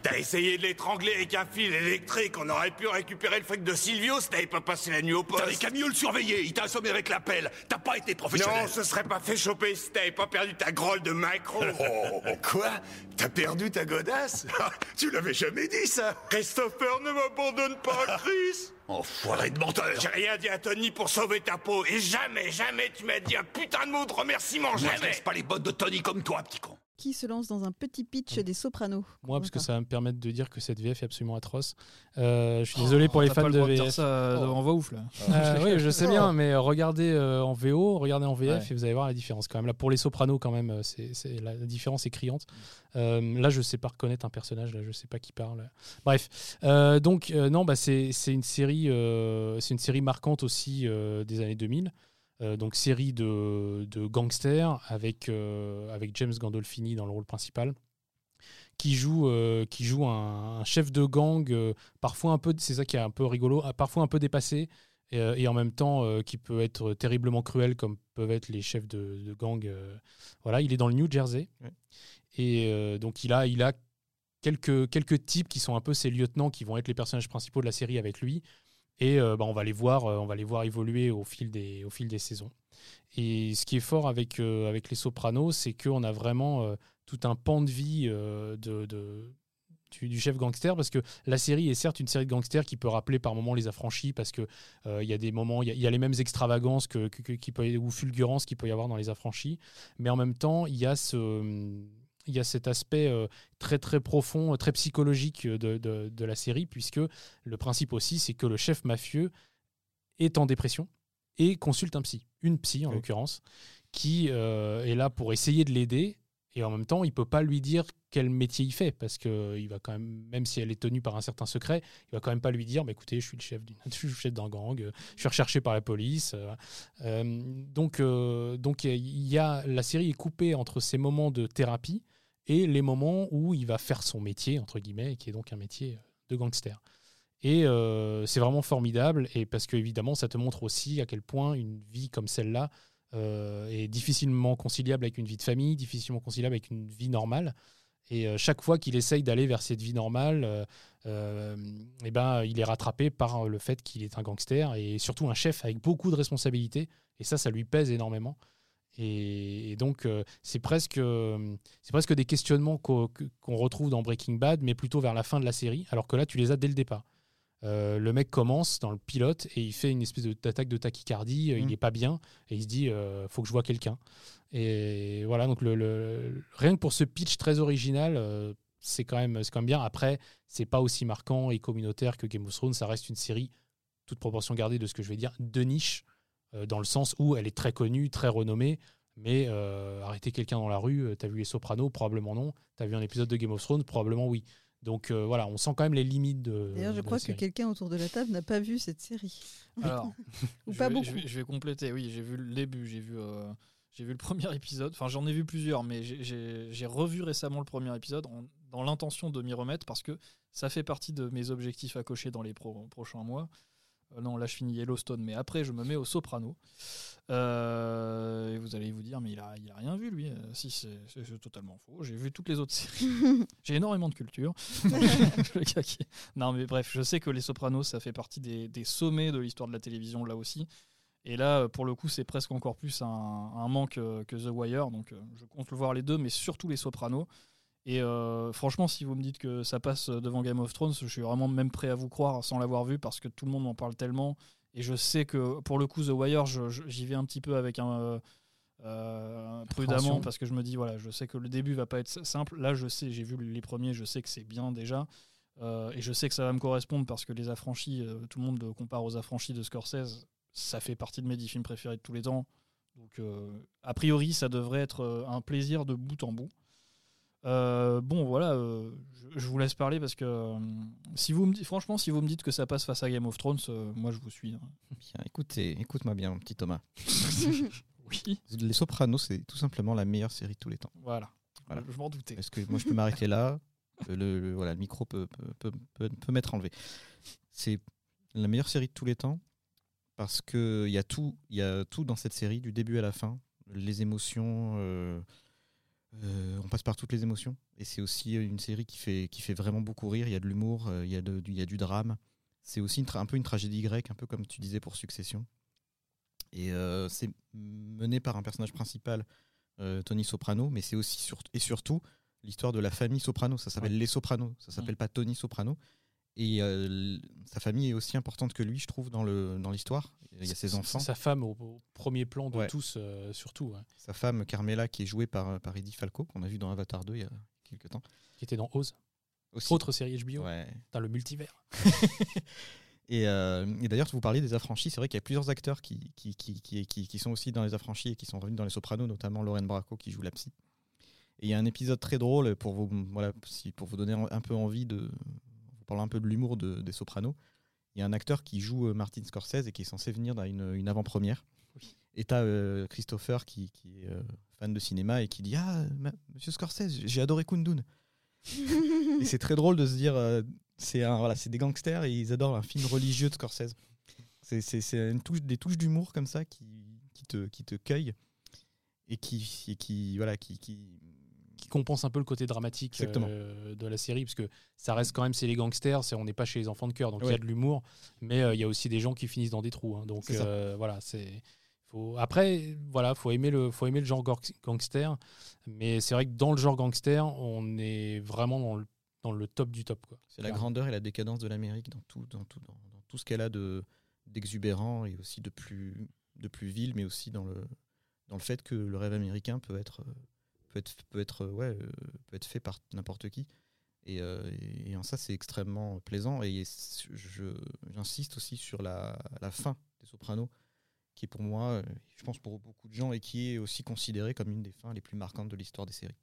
T'as essayé de l'étrangler avec un fil électrique. On aurait pu récupérer le fric de Silvio si t'avais pas passé la nuit au poste. T'avais qu'à mieux le surveiller, il t'a assommé avec la pelle. T'as pas été professionnel. Non, ce serait pas fait choper si t'avais pas perdu ta grolle de macro. Quoi? T'as perdu ta godasse? Tu l'avais jamais dit, ça? Christopher ne m'abandonne pas, Chris Enfoiré de menteur J'ai rien dit à Tony pour sauver ta peau. Et jamais, jamais tu m'as dit un putain de mot de remerciement. Moi, je Jamais laisse pas les bottes de Tony comme toi, petit con. Qui se lance dans un petit pitch des Sopranos Moi, parce que ça va me permettre de dire que cette VF est absolument atroce. Euh, je suis désolé pour les Oh, fans pas le de droit de dire VF. ça en voix ouf là. Euh, oui, je sais bien, mais regardez euh, en VO, regardez en VF Ouais. et vous allez voir la différence quand même. Là, pour les Sopranos, quand même, c'est, c'est- la différence est criante. Euh, là, je sais pas reconnaître un personnage, là, je sais pas qui parle. Bref, Euh, donc euh, non, bah, c'est, c'est une série, euh, c'est une série marquante aussi euh, des années 2000. Euh, donc série de, de gangsters avec, euh, avec James Gandolfini dans le rôle principal qui joue, euh, qui joue un, un chef de gang, parfois un peu, c'est ça qui est un peu rigolo, parfois un peu dépassé, et, et en même temps qui peut être terriblement cruel comme peuvent être les chefs de, de gang. Voilà, il est dans le New Jersey, Ouais. et donc il a, il a quelques, quelques types qui sont un peu ses lieutenants, qui vont être les personnages principaux de la série avec lui. Et euh, bah, on va les voir, euh, on va les voir évoluer au fil des, au fil des saisons. Et ce qui est fort avec, euh, avec les Sopranos, c'est qu'on a vraiment tout un pan de vie de, du, chef gangster, parce que la série est certes une série de gangsters qui peut rappeler par moments les affranchis, parce que euh, il y a des moments, il y, a- les mêmes extravagances que- qui peut, ou fulgurances qu'il peut y avoir dans les affranchis, mais en même temps, il y a ce, il y a cet aspect euh, très très profond, très psychologique de, de- de la série, puisque le principe aussi, c'est que le chef mafieux est en dépression et consulte un psy, une psy en Oui. l'occurrence, qui euh, est là pour essayer de l'aider. Et en même temps, il peut pas lui dire quel métier il fait, parce que il va quand même, même si elle est tenue par un certain secret, il va quand même pas lui dire, bah, écoutez, je suis le chef d'une, je suis le chef d'un gang, euh, je suis recherché par la police. euh, euh, donc, euh, donc il y a la série est coupée entre ces moments de thérapie et les moments où il va faire son métier entre guillemets, qui est donc un métier de gangster. Et euh, c'est vraiment formidable, et parce que évidemment, ça te montre aussi à quel point une vie comme celle-là euh, est difficilement conciliable avec une vie de famille, difficilement conciliable avec une vie normale. Et euh, chaque fois qu'il essaye d'aller vers cette vie normale, euh, euh, eh ben, il est rattrapé par le fait qu'il est un gangster et surtout un chef avec beaucoup de responsabilités. Et ça, ça lui pèse énormément. Et, et donc, euh, c'est presque, euh, c'est presque des questionnements qu'o- que- qu'on retrouve dans Breaking Bad, mais plutôt vers la fin de la série, alors que là, tu les as dès le départ. Euh, le mec commence dans le pilote et il fait une espèce d'attaque de tachycardie, il Mm. n'est pas bien et il se dit euh, faut que je vois quelqu'un. Et voilà, donc le, le- rien que pour ce pitch très original, euh, c'est quand, même- quand même bien. Après, c'est pas aussi marquant et communautaire que Game of Thrones, ça reste une série, toute proportion gardée de ce que je vais dire, de niche, dans le sens où elle est très connue, très renommée. Mais euh, arrêter quelqu'un dans la rue, euh, t'as vu les Sopranos Probablement non. T'as vu un épisode de Game of Thrones Probablement oui. Donc euh, voilà, on sent quand même les limites de. D'ailleurs, je de crois la que quelqu'un autour de la table n'a pas vu cette série. Alors, Ou je pas vais, beaucoup. Je vais, je vais compléter. Oui, j'ai vu le début, j'ai vu, euh, j'ai vu le premier épisode. Enfin, j'en ai vu plusieurs, mais j'ai- revu récemment le premier épisode en- dans l'intention de m'y remettre parce que ça fait partie de mes objectifs à cocher dans les pro- prochains mois. Euh, non, là, je finis Yellowstone, mais après, je me mets au Soprano. Euh, et vous allez vous dire, mais il a, il a rien vu, lui. Euh, si, c'est totalement faux. J'ai vu toutes les autres séries. J'ai énormément de culture. Non, mais bref, je sais que Les Sopranos, ça fait partie des, des sommets de l'histoire de la télévision, là aussi. Et là, pour le coup, c'est presque encore plus un, un manque que The Wire. Donc, je compte le voir les deux, mais surtout Les Sopranos. Et euh, franchement, si vous me dites que ça passe devant Game of Thrones, je suis vraiment même prêt à vous croire sans l'avoir vu parce que tout le monde m'en parle tellement. Et je sais que pour le coup, The Wire, j'y vais un petit peu avec un. euh, euh, prudemment parce que je me dis voilà je sais que le début va pas être simple. Là je sais j'ai vu les premiers je sais que c'est bien déjà. Euh, et je sais que ça va me correspondre parce que les affranchis euh, tout le monde compare aux affranchis de Scorsese. Ça fait partie de mes 10 films préférés de tous les temps. Donc a priori ça devrait être un plaisir de bout en bout Euh, bon voilà euh, je, je vous laisse parler parce que euh, si vous me dites franchement si vous me dites que ça passe face à Game of Thrones moi je vous suis hein. Bien, écoutez, écoute-moi bien, mon petit Thomas. oui Les Sopranos, c'est tout simplement la meilleure série de tous les temps. voilà, Voilà. je m'en doutais Parce que moi, je peux m'arrêter là. Le, le- voilà, le micro peut, peut, peut, peut- m'être enlevé. C'est la meilleure série de tous les temps parce qu'il y, a tout- il y a tout dans cette série, du début à la fin. Les émotions, euh, euh, on passe par toutes les émotions. Et c'est aussi une série qui fait, qui fait vraiment beaucoup rire. Il y a de l'humour, euh, il y, a de- du- il y a du drame. C'est aussi une un peu une tragédie grecque, un peu comme tu disais pour Succession. Et euh, c'est mené par un personnage principal, euh, Tony Soprano, mais c'est aussi sur- et surtout l'histoire de la famille Soprano. Ça s'appelle Les Sopranos, ça s'appelle pas Tony Soprano. Et euh, sa famille est aussi importante que lui, je trouve, dans le dans l'histoire. Il y a ses enfants. Sa femme au, au premier plan de Ouais. tous, euh, surtout, ouais, Sa femme Carmela, qui est jouée par, par Eddie Falco, qu'on a vu dans Avatar 2 il y a quelques temps. qui était dans Oz. Aussi. Autre série HBO. Ouais. Dans le multivers. Et, euh, et d'ailleurs, vous parliez des affranchis, c'est vrai qu'il y a plusieurs acteurs qui, qui, qui, qui, qui- qui sont aussi dans les affranchis et qui sont revenus dans les Sopranos, notamment Lauren Bracco qui joue la psy. Et il y a un épisode très drôle pour vous, voilà, si, pour vous donner un peu envie de vous parler un peu de l'humour de- des Sopranos. Il y a un acteur qui joue euh, Martin Scorsese et qui est censé venir dans une, une avant-première. Et t'as euh, Christopher qui, qui est euh, fan de cinéma et qui dit Ah, ma- monsieur Scorsese, j'ai adoré Kundun. et c'est très drôle de se dire euh, c'est voilà, des gangsters et ils adorent un film religieux de Scorsese. C'est- touche, des touches d'humour comme ça qui, qui, te, qui te cueillent et qui, et qui, voilà, qui, qui, qui compense un peu le côté dramatique euh, de la série, parce que ça reste quand même, c'est les gangsters, c'est, on n'est pas chez les enfants de cœur, donc il y a de l'humour, mais euh, il y a aussi des gens qui finissent dans des trous. hein, donc euh, voilà, c'est. Faut... Après, voilà, faut aimer le, faut aimer le genre gang- gangster, mais c'est vrai que dans le genre gangster, on est vraiment dans le, dans le top du top. Quoi. C'est la grandeur et la décadence de l'Amérique dans tout, dans tout, dans, dans tout ce qu'elle a de d'exubérant et aussi de plus, de plus vil, mais aussi dans le, dans le fait que le rêve américain peut être, euh, peut être, peut être, ouais, euh, peut être fait par n'importe qui. Et, euh, en ça, c'est extrêmement plaisant. Et j'insiste aussi sur la, la fin des Sopranos, qui est pour moi, euh, je pense pour beaucoup de gens, et qui est aussi considérée comme une des fins les plus marquantes de l'histoire des séries.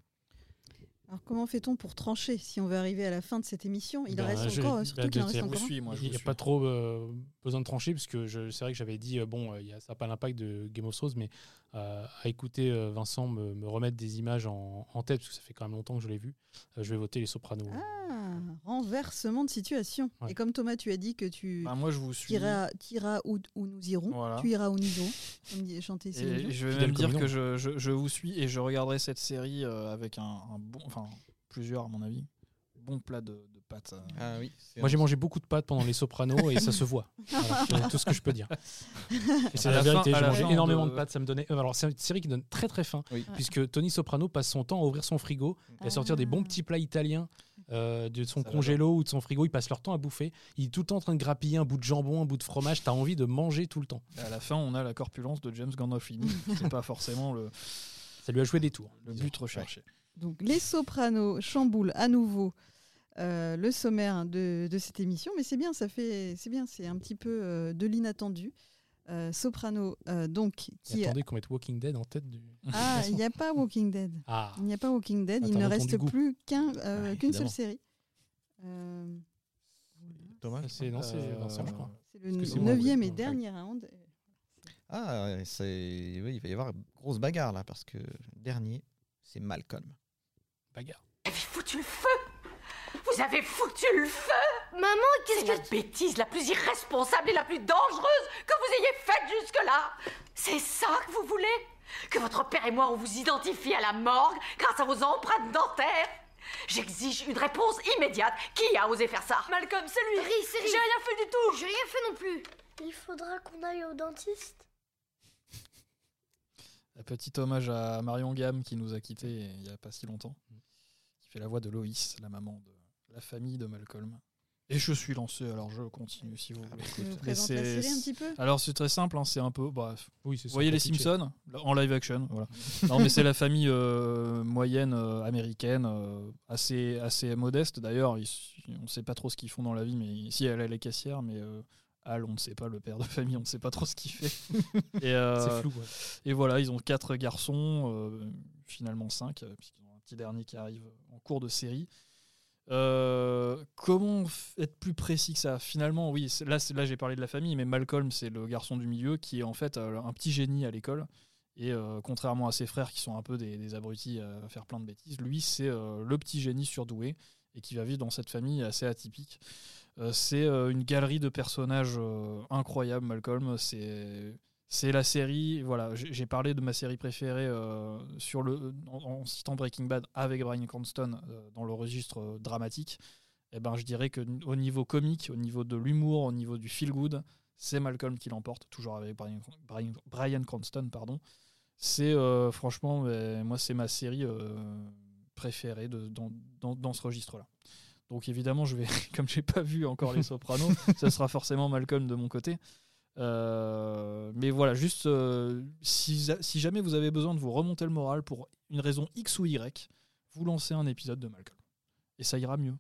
Alors comment fait-on pour trancher si on veut arriver à la fin de cette émission? Il en Ben, reste je- encore, ben, surtout qu'il en reste encore. Il n'y a pas trop euh, besoin de trancher, parce que je- c'est vrai que j'avais dit, euh, bon, euh, il y a, ça n'a pas l'impact de Game of Thrones, mais euh, à écouter euh, Vincent me, me remettre des images en, en tête, parce que ça fait quand même longtemps que je l'ai vu, euh, je vais voter Les Sopranos. Ah, renversement de situation. Ouais. Et comme Thomas, tu as dit que tu Bah, moi, je vous suis. iras, t'iras où, où nous irons, Voilà. tu iras où nous irons, comme dit chanter Et je vais même dire que je, je- je vous suis et je regarderai cette série euh, avec un, un bon, enfin plusieurs à mon avis, bon plat de, de pâtes. euh. Ah oui. Moi, j'ai mangé beaucoup de pâtes pendant Les Sopranos et ça se voit. Voilà, tout ce que je peux dire. C'est la, la vérité, j'ai mangé énormément de- de pâtes, ça me donnait. euh, Alors, c'est une série qui donne très très faim, Oui. puisque Tony Soprano passe son temps à ouvrir son frigo et à sortir des bons petits plats italiens euh, de son Ça congélo ou de son frigo. Il passe leur temps à bouffer. Il est tout le temps en train de grappiller un bout de jambon, un bout de fromage. T'as envie de manger tout le temps. À la fin, on a la corpulence de James Gandolfini. C'est pas forcément le, Ça lui a joué des tours. le but recherché. Donc les Sopranos chamboulent à nouveau euh, le sommaire de, de cette émission, mais c'est bien, ça fait, c'est bien, c'est un petit peu euh, de l'inattendu. Euh, Soprano, euh, donc Et qui attendez qu'on mette Walking Dead en tête du. ah, il n'y a pas Walking Dead. Ah. Il n'y a pas Walking Dead. Ah, il ne reste plus euh, Ah, qu'une seule série. Euh, Dommage. C'est non, c'est Euh, Vincent, je crois. c'est le neuvième et dernier round. Ah, c'est, oui, il va y avoir une grosse bagarre là, parce que dernier, c'est Malcolm. Bagarre. Vous avez foutu le feu Vous avez foutu le feu Maman, qu'est-ce C'est la que... bêtise la plus irresponsable et la plus dangereuse que vous ayez faite jusque-là. C'est ça que vous voulez? Que votre père et moi on vous identifie à la morgue grâce à vos empreintes dentaires? J'exige une réponse immédiate. Qui a osé faire ça? Malcolm, c'est lui. Riz, c'est Riz. J'ai rien fait du tout. J'ai rien fait non plus. Il faudra qu'on aille au dentiste. Un petit hommage à Marion Gamme qui nous a quittés il n'y a pas si longtemps, qui fait la voix de Loïs, la maman de la famille de Malcolm. Et je suis lancé, alors je continue si vous voulez. Tu nous Mais présentes la c'est- série un petit peu Alors c'est très simple, hein, c'est un peu. Bref. Oui, c'est Vous voyez les. Simpsons en live action, voilà. non mais c'est la famille euh, moyenne euh, américaine, euh, assez assez modeste d'ailleurs. On ne sait pas trop ce qu'ils font dans la vie, mais si elle elle est caissière, mais euh, Al, on ne sait pas le père de famille, on ne sait pas trop ce qu'il fait. et, euh, C'est flou, ouais. Et voilà, ils ont quatre garçons, euh, finalement cinq, puisqu'ils ont un petit dernier qui arrive en cours de série. Euh, comment être plus précis que ça? Finalement, oui, là, là j'ai parlé de la famille, mais Malcolm, c'est le garçon du milieu qui est en fait euh, un petit génie à l'école. Et euh, contrairement à ses frères qui sont un peu des, abrutis à faire plein de bêtises, lui, c'est le petit génie surdoué et qui va vivre dans cette famille assez atypique. C'est une galerie de personnages incroyables, Malcolm. C'est c'est la série. Voilà, j'ai parlé de ma série préférée euh, sur le en, en citant Breaking Bad avec Bryan Cranston euh, dans le registre euh, dramatique. Eh ben, je dirais que au niveau comique, au niveau de l'humour, au niveau du feel good, c'est Malcolm qui l'emporte, toujours avec Bryan- Bryan Cranston, pardon. C'est franchement, euh, moi, c'est ma série préférée de, dans, dans, dans ce registre-là. Donc évidemment, je vais, comme j'ai pas vu encore Les Sopranos, ça sera forcément Malcolm de mon côté. Euh, mais voilà, juste euh, si, si jamais vous avez besoin de vous remonter le moral pour une raison X ou Y, vous lancez un épisode de Malcolm. Et ça ira mieux.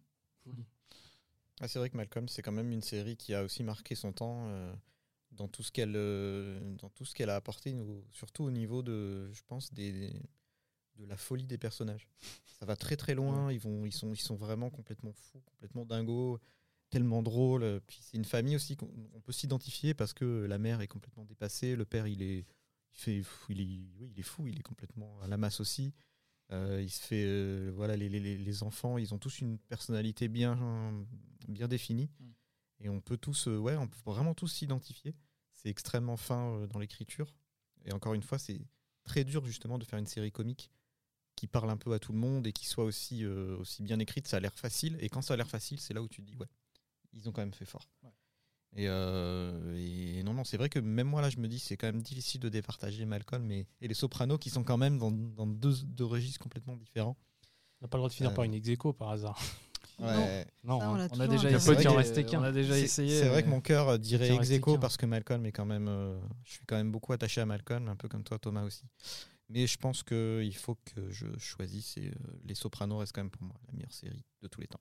Ah, c'est vrai que Malcolm, c'est quand même une série qui a aussi marqué son temps euh, dans tout ce qu'elle euh, dans tout ce qu'elle a apporté, surtout au niveau de, je pense, des, de la folie des personnages. Ça va très très loin. Ils vont, ils sont, ils sont vraiment complètement fous, complètement dingos, tellement drôles. Puis c'est une famille aussi qu'on on peut s'identifier parce que la mère est complètement dépassée, le père il est, il fait, fou, il est, oui, il est fou, il est complètement à la masse aussi. Euh, il se fait, euh, voilà, les, les- les enfants, ils ont tous une personnalité bien, bien définie, et on peut tous, euh, ouais, on peut vraiment tous s'identifier. C'est extrêmement fin euh, dans l'écriture, et encore une fois, c'est très dur justement de faire une série comique qui parle un peu à tout le monde et qui soit aussi, euh, aussi bien écrite. Ça a l'air facile, et quand ça a l'air facile, c'est là où tu te dis, ouais, ils ont quand même fait fort. Et, euh, et non, non, c'est vrai que même moi, là, je me dis, c'est quand même difficile de départager Malcolm et, et les Sopranos qui sont quand même dans, dans deux, deux registres complètement différents. On n'a pas le droit de finir Euh, par une ex aequo par hasard. Ouais. Non, Ça, on hein. On a déjà essayé, restait qu'un. on a déjà C'est- essayé. C'est vrai que mon cœur dirait ex aequo parce que Malcolm est quand même. euh, je suis quand même beaucoup attaché à Malcolm, un peu comme toi, Thomas aussi. Mais je pense qu'il faut que je choisisse et euh, Les Sopranos reste quand même pour moi la meilleure série de tous les temps.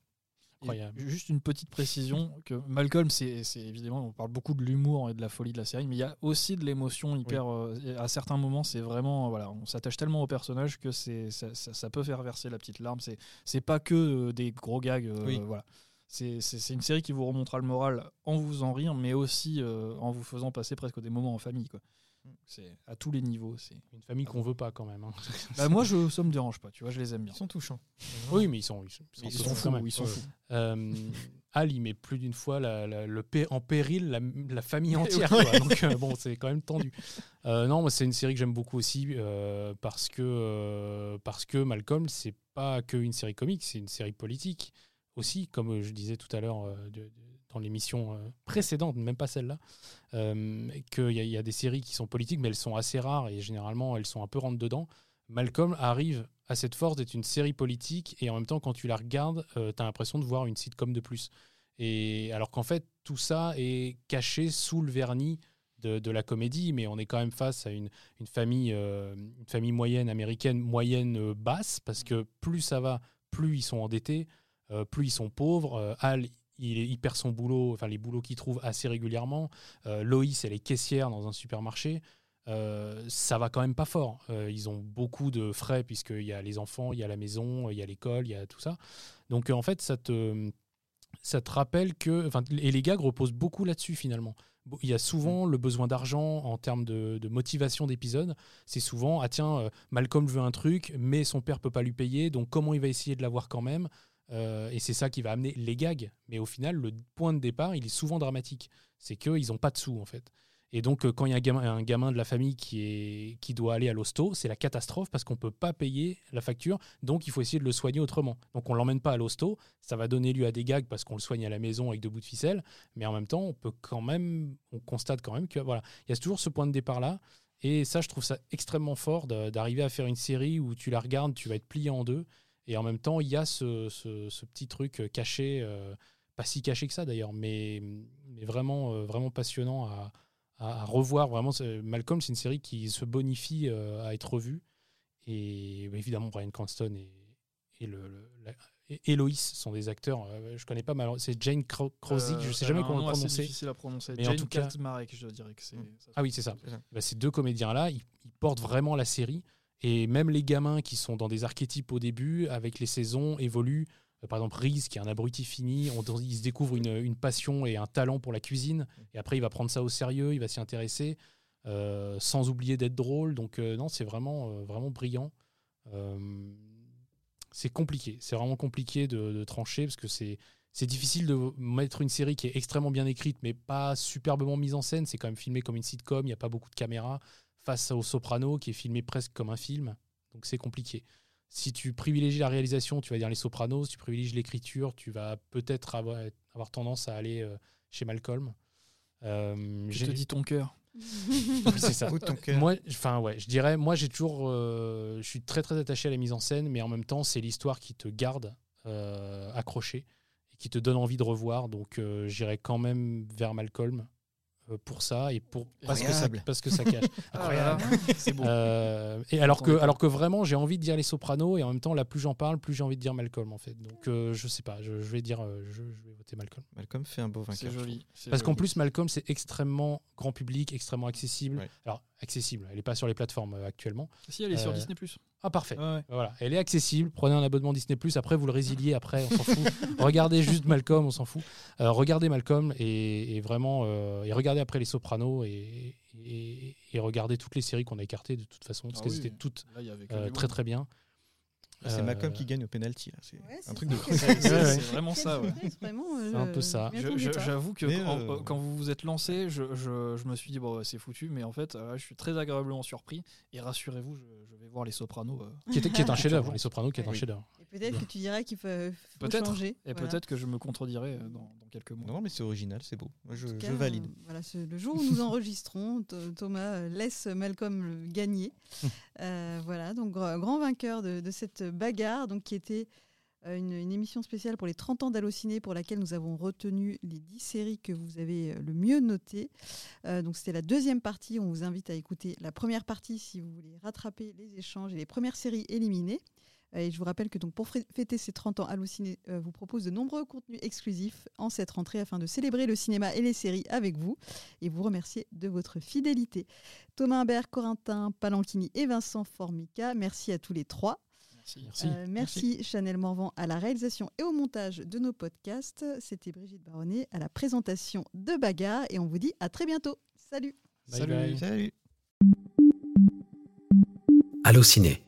Et Juste une petite précision que Malcolm, c'est évidemment, on parle beaucoup de l'humour et de la folie de la série, mais il y a aussi de l'émotion hyper. euh, à certains moments, c'est vraiment, voilà, on s'attache tellement au personnage que c'est ça, ça- ça peut faire verser la petite larme. C'est c'est pas que euh, des gros gags, euh, Oui. voilà. C'est une série qui vous remontera le moral en vous faisant rire, mais aussi euh, en vous faisant passer presque des moments en famille, quoi. C'est à tous les niveaux. C'est Une famille qu'on veut pas quand même. hein. Bah, moi, je, ça me dérange pas, tu vois, je les aime bien. Ils sont touchants. Oui, mais ils sont, ils sont, Ils ils sont fous quand même. ils sont fous. Euh, Al, il met plus d'une fois la- la- le pé- en péril la, la famille entière. Ouais. quoi. Donc, euh, bon, c'est quand même tendu. Euh, non, moi, c'est une série que j'aime beaucoup aussi euh, parce, que, euh, parce que Malcolm, c'est pas que une série comique, c'est une série politique aussi, comme euh, je disais tout à l'heure euh, de- de- dans l'émission euh, précédente, même pas celle-là, euh, qu'il y, y a des séries qui sont politiques, mais elles sont assez rares et généralement elles sont un peu rentre dedans. Malcolm arrive à cette force d'être une série politique et en même temps, quand tu la regardes, tu as l'impression de voir une sitcom de plus. Et alors qu'en fait, tout ça est caché sous le vernis de, la comédie, mais on est quand même face à une, famille, euh, famille moyenne américaine, moyenne euh, basse, parce que plus ça va, plus ils sont endettés, euh, plus ils sont pauvres. Euh, Al, il, perd son boulot, enfin les boulots qu'il trouve assez régulièrement. Euh, Loïs, elle est caissière dans un supermarché. Euh, ça va quand même pas fort. Euh, ils ont beaucoup de frais puisqu'il y a les enfants, il y a la maison, il y a l'école, il y a tout ça. Donc euh, en fait, ça te, ça te rappelle que... Et les gags reposent beaucoup là-dessus finalement. Il y a souvent le besoin d'argent en termes de, de motivation d'épisode. C'est souvent, ah tiens, Malcolm veut un truc, mais son père peut pas lui payer, donc comment il va essayer de l'avoir quand même? Euh, Et c'est ça qui va amener les gags. Mais au final, le point de départ, il est souvent dramatique. C'est qu'ils n'ont pas de sous en fait. Et donc, euh, quand il y a un gamin, de la famille qui, doit aller à l'hosto, c'est la catastrophe parce qu'on ne peut pas payer la facture. Donc, il faut essayer de le soigner autrement. Donc, on ne l'emmène pas à l'hosto. Ça va donner lieu à des gags parce qu'on le soigne à la maison avec deux bouts de ficelle. Mais en même temps, on peut quand même, on constate quand même que voilà, il y a toujours ce point de départ-là. Et ça, je trouve ça extrêmement fort d'arriver à faire une série où tu la regardes, tu vas être plié en deux. Et en même temps, il y a ce, ce- ce petit truc euh, caché, euh, pas si caché que ça d'ailleurs, mais, mais vraiment, euh, vraiment passionnant à, à- à revoir. Vraiment, c'est- Malcolm, c'est une série qui se bonifie euh, à être revue. Et bah, évidemment, Brian Cranston et, et, le, le- la- et Eloïs sont des acteurs. je connais pas mal. C'est Jane Krosik, je sais jamais comment le prononcer. difficile à prononcer. Mais en tout cas, Kaczmarek, je dirais que c'est. ça- ah oui, c'est ça. C'est ça. Bah, ces deux comédiens-là, ils, ils portent vraiment la série. Et même les gamins qui sont dans des archétypes au début, avec les saisons, évoluent. Euh, Par exemple, Reese, qui est un abruti fini, on, il se découvre une, passion et un talent pour la cuisine. Et après, il va prendre ça au sérieux, il va s'y intéresser, euh, sans oublier d'être drôle. Donc, euh, non, c'est vraiment, vraiment brillant. C'est compliqué. C'est vraiment compliqué de, de trancher parce que c'est. C'est difficile de mettre une série qui est extrêmement bien écrite, mais pas superbement mise en scène. C'est quand même filmé comme une sitcom, il n'y a pas beaucoup de caméras, face au Soprano, qui est filmé presque comme un film. Donc c'est compliqué. Si tu privilégies la réalisation, tu vas dire les Sopranos. Si tu privilégies l'écriture, tu vas peut-être avoir, avoir tendance à aller euh, chez Malcolm. Euh, Je j'ai- te dis ton cœur. c'est ça. Ou ton cœur. Moi, enfin ouais, je dirais, moi j'ai toujours, euh, je suis très très attaché à la mise en scène, mais en même temps c'est l'histoire qui te garde euh, accroché et qui te donne envie de revoir. Donc euh, j'irai quand même vers Malcolm euh, pour ça et pour parce que ça, Incroyable. parce que ça cache. Ah là, c'est beau. Euh, et alors que, alors que vraiment, j'ai envie de dire les Sopranos et en même temps, là, plus j'en parle, plus j'ai envie de dire Malcolm en fait. Donc, euh, je sais pas, je, je vais dire, euh, je, je vais voter Malcolm. Malcolm fait un beau vainqueur. C'est joli. Parce qu'en plus, Malcolm, c'est extrêmement grand public, extrêmement accessible. Ouais. Alors, accessible, elle n'est pas sur les plateformes euh, actuellement. Si, elle est sur Euh, Disney. Ah, parfait. Ouais, ouais. Voilà, elle est accessible. Prenez un abonnement Disney après vous le résiliez après, on s'en fout. regardez juste Malcolm, on s'en fout. Euh, regardez Malcolm et, et vraiment et regardez après les Sopranos et, et, et regardez toutes les séries qu'on a écartées de toute façon parce Ah qu'elles oui. étaient toutes Là, très très bien. C'est Euh, Malcolm qui gagne au penalty. C'est Ouais, un truc ça, de. C'est- vraiment ça, ouais. vraiment, C'est un peu ça. J'avoue que quand, euh, quand vous vous êtes lancé, je, je- je me suis dit, bon, c'est foutu, mais en fait, euh, je suis très agréablement surpris. Et rassurez-vous, je, je vais voir Les Sopranos. euh, qui est, qui est un chef-d'œuvre, les Sopranos qui est un Oui. chef-d'œuvre. Peut-être que tu dirais qu'il faut, changer. Et voilà. peut-être que je me contredirai euh, dans, dans quelques mois. Non, mais c'est original, c'est beau. Moi, je, valide. euh, voilà, ce- le jour où nous enregistrons, Th- Thomas euh, laisse Malcolm gagner. Euh, voilà, donc gr- grand vainqueur de, de cette bagarre, donc qui était une, une émission spéciale pour les 30 ans d'Allociné pour laquelle nous avons retenu les 10 séries que vous avez le mieux notées. Euh, donc c'était la deuxième partie, on vous invite à écouter la première partie si vous voulez rattraper les échanges et les premières séries éliminées. Et je vous rappelle que donc pour fê- fêter ces 30 ans, Allociné euh, vous propose de nombreux contenus exclusifs en cette rentrée afin de célébrer le cinéma et les séries avec vous et vous remercier de votre fidélité. Thomas Imbert, Corentin Palanchini et Vincent Formica, merci à tous les trois. Merci. Euh, merci, Chanel Morvan à la réalisation et au montage de nos podcasts. C'était Brigitte Baronnet à la présentation de Bagarre et on vous dit à très bientôt. Salut Bye bye. Salut. Allociné,